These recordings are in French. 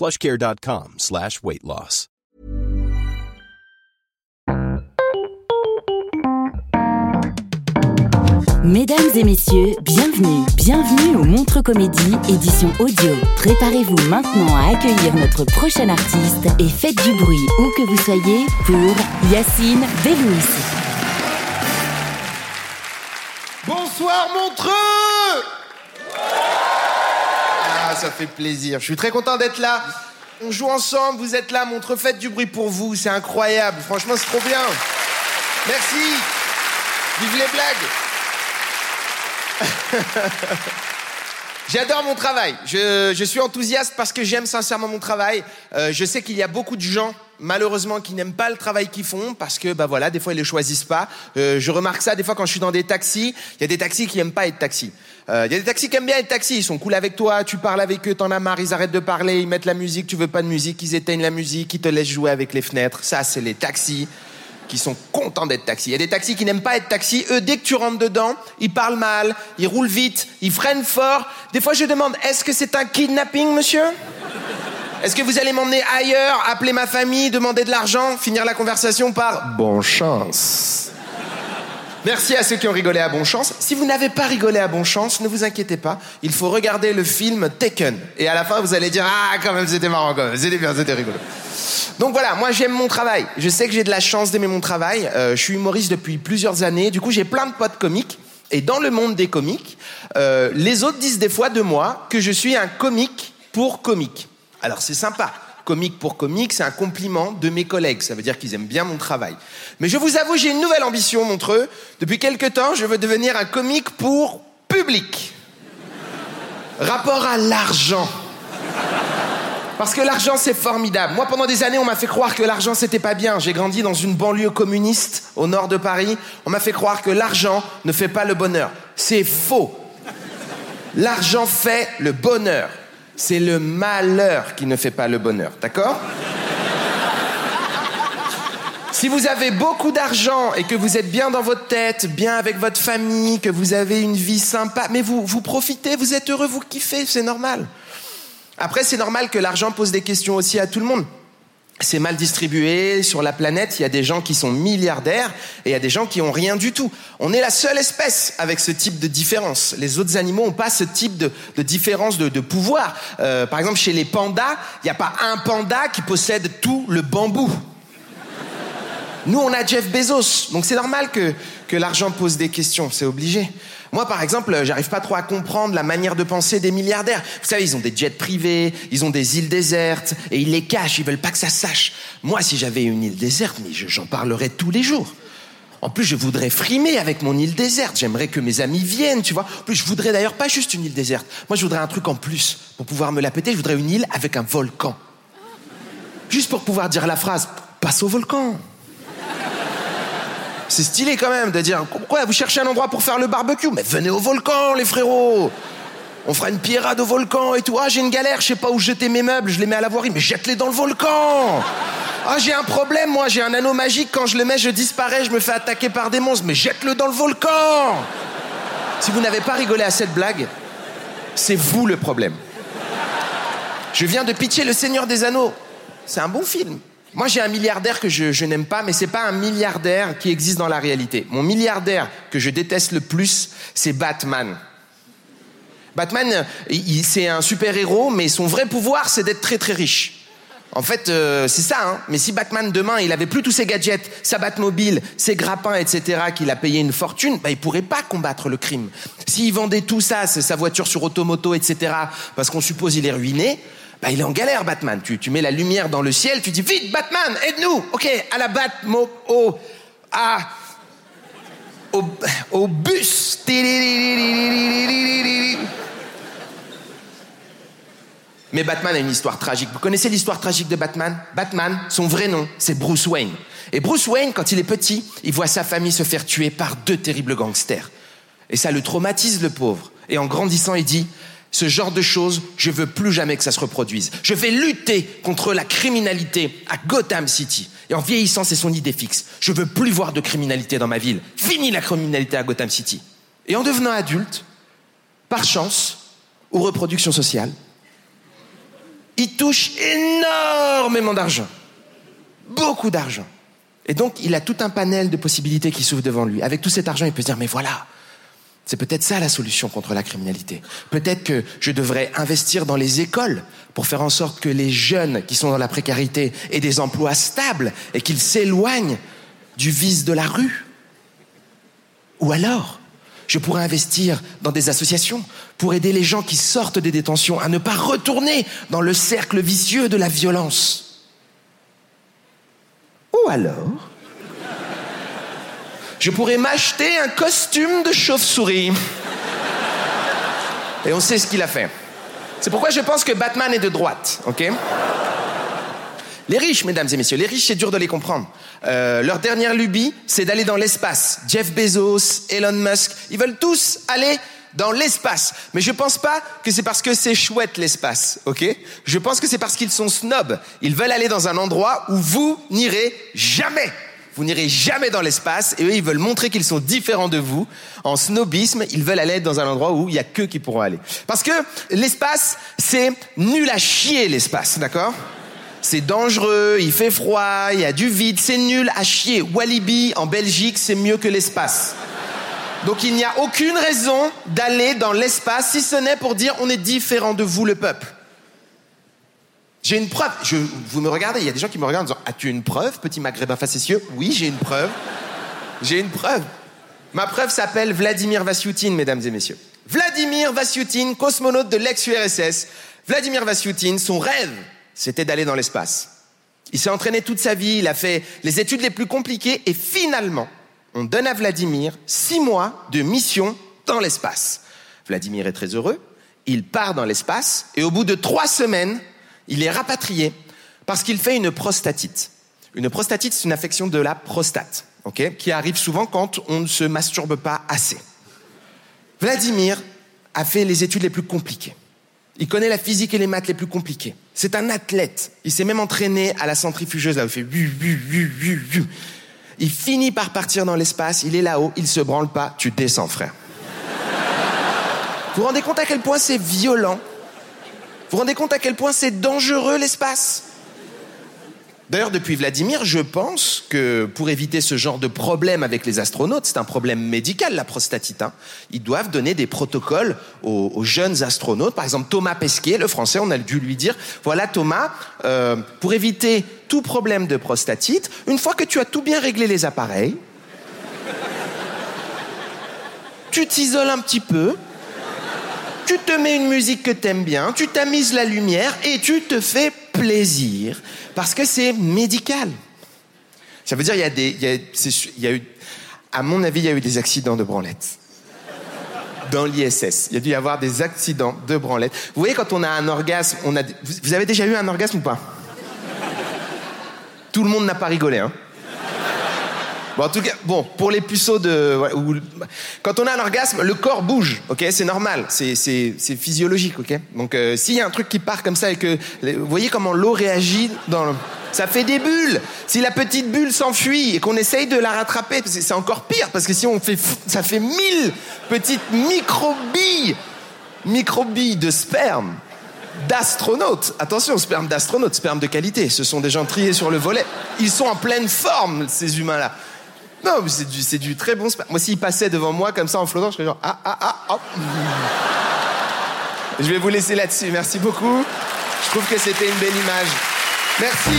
plushcare.com slash weight loss. Mesdames et messieurs, bienvenue, bienvenue au Montre Comédie, édition audio. Préparez-vous maintenant à accueillir notre prochain artiste et faites du bruit où que vous soyez pour Yacine Delouis. Bonsoir Montreux Ah, ça fait plaisir. Je suis très content d'être là. On joue ensemble, vous êtes là, Montreux, faites du bruit pour vous, c'est incroyable. Franchement, c'est trop bien. Merci. Vive les blagues. J'adore mon travail. Je, je, suis enthousiaste parce que j'aime sincèrement mon travail. Euh, je sais qu'il y a beaucoup de gens, malheureusement, qui n'aiment pas le travail qu'ils font parce que, bah voilà, des fois ils le choisissent pas. Euh, je remarque ça des fois quand je suis dans des taxis. Il y a des taxis qui n'aiment pas être taxis. Euh, il y a des taxis qui aiment bien être taxis. Ils sont cool avec toi. Tu parles avec eux, t'en as marre. Ils arrêtent de parler. Ils mettent la musique. Tu veux pas de musique. Ils éteignent la musique. Ils te laissent jouer avec les fenêtres. Ça, c'est les taxis qui sont contents d'être taxis. Il y a des taxis qui n'aiment pas être taxis. Eux, dès que tu rentres dedans, ils parlent mal, ils roulent vite, ils freinent fort. Des fois, je demande, est-ce que c'est un kidnapping, monsieur? Est-ce que vous allez m'emmener ailleurs, appeler ma famille, demander de l'argent, finir la conversation par bon chance? Merci à ceux qui ont rigolé à bon chance. Si vous n'avez pas rigolé à bon chance, ne vous inquiétez pas. Il faut regarder le film Taken. Et à la fin, vous allez dire, ah, quand même, c'était marrant, quand même. C'était bien, c'était rigolo. Donc voilà, moi j'aime mon travail. Je sais que j'ai de la chance d'aimer mon travail. Euh, je suis humoriste depuis plusieurs années. Du coup, j'ai plein de potes comiques. Et dans le monde des comiques, euh, les autres disent des fois de moi que je suis un comique pour comique. Alors c'est sympa. Comique pour comique, c'est un compliment de mes collègues. Ça veut dire qu'ils aiment bien mon travail. Mais je vous avoue, j'ai une nouvelle ambition, Montreux. Depuis quelque temps, je veux devenir un comique pour public. Rapport à l'argent. Parce que l'argent, c'est formidable. Moi, pendant des années, on m'a fait croire que l'argent, c'était pas bien. J'ai grandi dans une banlieue communiste au nord de Paris. On m'a fait croire que l'argent ne fait pas le bonheur. C'est faux. L'argent fait le bonheur. C'est le malheur qui ne fait pas le bonheur. D'accord? Si vous avez beaucoup d'argent et que vous êtes bien dans votre tête, bien avec votre famille, que vous avez une vie sympa, mais vous, vous profitez, vous êtes heureux, vous kiffez, c'est normal. Après, c'est normal que l'argent pose des questions aussi à tout le monde. C'est mal distribué sur la planète. Il y a des gens qui sont milliardaires et il y a des gens qui ont rien du tout. On est la seule espèce avec ce type de différence. Les autres animaux n'ont pas ce type de, de différence de, de pouvoir. Euh, par exemple, chez les pandas, il n'y a pas un panda qui possède tout le bambou. Nous, on a Jeff Bezos. Donc c'est normal que, que l'argent pose des questions. C'est obligé. Moi, par exemple, j'arrive pas trop à comprendre la manière de penser des milliardaires. Vous savez, ils ont des jets privés, ils ont des îles désertes, et ils les cachent, ils veulent pas que ça sache. Moi, si j'avais une île déserte, mais j'en parlerais tous les jours. En plus, je voudrais frimer avec mon île déserte. J'aimerais que mes amis viennent, tu vois. En plus, je voudrais d'ailleurs pas juste une île déserte. Moi, je voudrais un truc en plus. Pour pouvoir me la péter, je voudrais une île avec un volcan. Juste pour pouvoir dire la phrase, passe au volcan. C'est stylé quand même de dire Pourquoi vous cherchez un endroit pour faire le barbecue? Mais venez au volcan, les frérots On fera une pierrade au volcan et tout. Ah, j'ai une galère, je sais pas où jeter mes meubles, je les mets à la voirie, mais jette-les dans le volcan Ah, j'ai un problème, moi, j'ai un anneau magique, quand je le mets, je disparais, je me fais attaquer par des monstres, mais jette-le dans le volcan Si vous n'avez pas rigolé à cette blague, c'est vous le problème. Je viens de pitcher Le Seigneur des Anneaux. C'est un bon film. Moi, j'ai un milliardaire que je, je n'aime pas, mais c'est pas un milliardaire qui existe dans la réalité. Mon milliardaire que je déteste le plus, c'est Batman. Batman, c'est un super héros, mais son vrai pouvoir, c'est d'être très très riche. En fait, euh, c'est ça. Hein. Mais si Batman demain, il avait plus tous ses gadgets, sa Batmobile, ses grappins, etc., qu'il a payé une fortune, bah, il pourrait pas combattre le crime. S'il vendait tout ça, sa voiture sur automoto, etc., parce qu'on suppose il est ruiné, bah, il est en galère, Batman. Tu, tu mets la lumière dans le ciel, tu dis vite, Batman, aide-nous. Ok, à la Batmo, au, à, au, au bus. Mais Batman a une histoire tragique. Vous connaissez l'histoire tragique de Batman? Batman, son vrai nom, c'est Bruce Wayne. Et Bruce Wayne, quand il est petit, il voit sa famille se faire tuer par deux terribles gangsters. Et ça le traumatise, le pauvre. Et en grandissant, il dit, ce genre de choses, je veux plus jamais que ça se reproduise. Je vais lutter contre la criminalité à Gotham City. Et en vieillissant, c'est son idée fixe. Je veux plus voir de criminalité dans ma ville. Fini la criminalité à Gotham City. Et en devenant adulte, par chance, ou reproduction sociale, il touche énormément d'argent. Beaucoup d'argent. Et donc, il a tout un panel de possibilités qui s'ouvrent devant lui. Avec tout cet argent, il peut se dire, mais voilà, c'est peut-être ça la solution contre la criminalité. Peut-être que je devrais investir dans les écoles pour faire en sorte que les jeunes qui sont dans la précarité aient des emplois stables et qu'ils s'éloignent du vice de la rue. Ou alors, je pourrais investir dans des associations pour aider les gens qui sortent des détentions à ne pas retourner dans le cercle vicieux de la violence. Ou alors, je pourrais m'acheter un costume de chauve-souris. Et on sait ce qu'il a fait. C'est pourquoi je pense que Batman est de droite, ok? Les riches, mesdames et messieurs, les riches, c'est dur de les comprendre. Euh, leur dernière lubie, c'est d'aller dans l'espace. Jeff Bezos, Elon Musk, ils veulent tous aller dans l'espace. Mais je pense pas que c'est parce que c'est chouette l'espace, ok? Je pense que c'est parce qu'ils sont snobs. Ils veulent aller dans un endroit où vous n'irez jamais. Vous n'irez jamais dans l'espace et eux, ils veulent montrer qu'ils sont différents de vous. En snobisme, ils veulent aller dans un endroit où il y a que qui pourront aller. Parce que l'espace, c'est nul à chier l'espace, d'accord? C'est dangereux, il fait froid, il y a du vide, c'est nul à chier. Walibi en Belgique, c'est mieux que l'espace. Donc il n'y a aucune raison d'aller dans l'espace si ce n'est pour dire on est différent de vous le peuple. J'ai une preuve. Je, vous me regardez, il y a des gens qui me regardent en disant As-tu une preuve, petit maghrébin facétieux? Oui, j'ai une preuve. J'ai une preuve. Ma preuve s'appelle Vladimir Vasyutin, mesdames et messieurs. Vladimir Vasyutin, cosmonaute de l'ex-URSS. Vladimir Vasyutin, son rêve, c'était d'aller dans l'espace. Il s'est entraîné toute sa vie, il a fait les études les plus compliquées et finalement, on donne à Vladimir six mois de mission dans l'espace. Vladimir est très heureux, il part dans l'espace et au bout de trois semaines, il est rapatrié parce qu'il fait une prostatite. Une prostatite, c'est une affection de la prostate, ok, qui arrive souvent quand on ne se masturbe pas assez. Vladimir a fait les études les plus compliquées. Il connaît la physique et les maths les plus compliquées. C'est un athlète. Il s'est même entraîné à la centrifugeuse, là où il fait bu, bu, bu. Il finit par partir dans l'espace, il est là-haut, il se branle pas, tu descends, frère. Vous vous rendez compte à quel point c'est violent vous rendez compte à quel point c'est dangereux l'espace? D'ailleurs, depuis Vladimir, je pense que pour éviter ce genre de problème avec les astronautes, c'est un problème médical, la prostatite. Hein, ils doivent donner des protocoles aux, jeunes astronautes. Par exemple, Thomas Pesquet, le français, on a dû lui dire, voilà Thomas, euh, pour éviter tout problème de prostatite, une fois que tu as tout bien réglé les appareils, tu t'isoles un petit peu, tu te mets une musique que t'aimes bien, tu tamises la lumière et tu te fais plaisir parce que c'est médical. Ça veut dire il y a des, il y a, eu, à mon avis, il y a eu des accidents de branlette dans l'ISS. Il y a dû y avoir des accidents de branlette. Vous voyez, quand on a un orgasme, on a, vous avez déjà eu un orgasme ou pas? Tout le monde n'a pas rigolé, hein Bon, en tout cas, bon, pour les puceaux de, quand on a un orgasme, le corps bouge, ok, c'est normal, c'est physiologique, ok? Donc euh, s'il y a un truc qui part comme ça et que, vous voyez comment l'eau réagit dans, ça fait des bulles. Si la petite bulle s'enfuit et qu'on essaye de la rattraper, c'est encore pire parce que si on fait, ça fait mille petites microbilles, microbilles de sperme d'astronautes. Attention, sperme d'astronautes, sperme de qualité. Ce sont des gens triés sur le volet. Ils sont en pleine forme, ces humains-là. Non, c'est du, très bon sperme. Moi, s'il passait devant moi comme ça en flottant, je serais genre ah ah ah hop. Je vais vous laisser là-dessus. Merci beaucoup. Je trouve que c'était une belle image. Merci.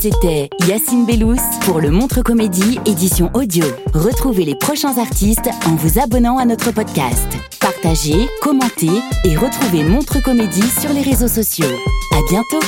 C'était Yacine Bellous pour le Montre Comédie édition audio. Retrouvez les prochains artistes en vous abonnant à notre podcast. Partagez, commentez et retrouvez Montre Comédie sur les réseaux sociaux. À bientôt.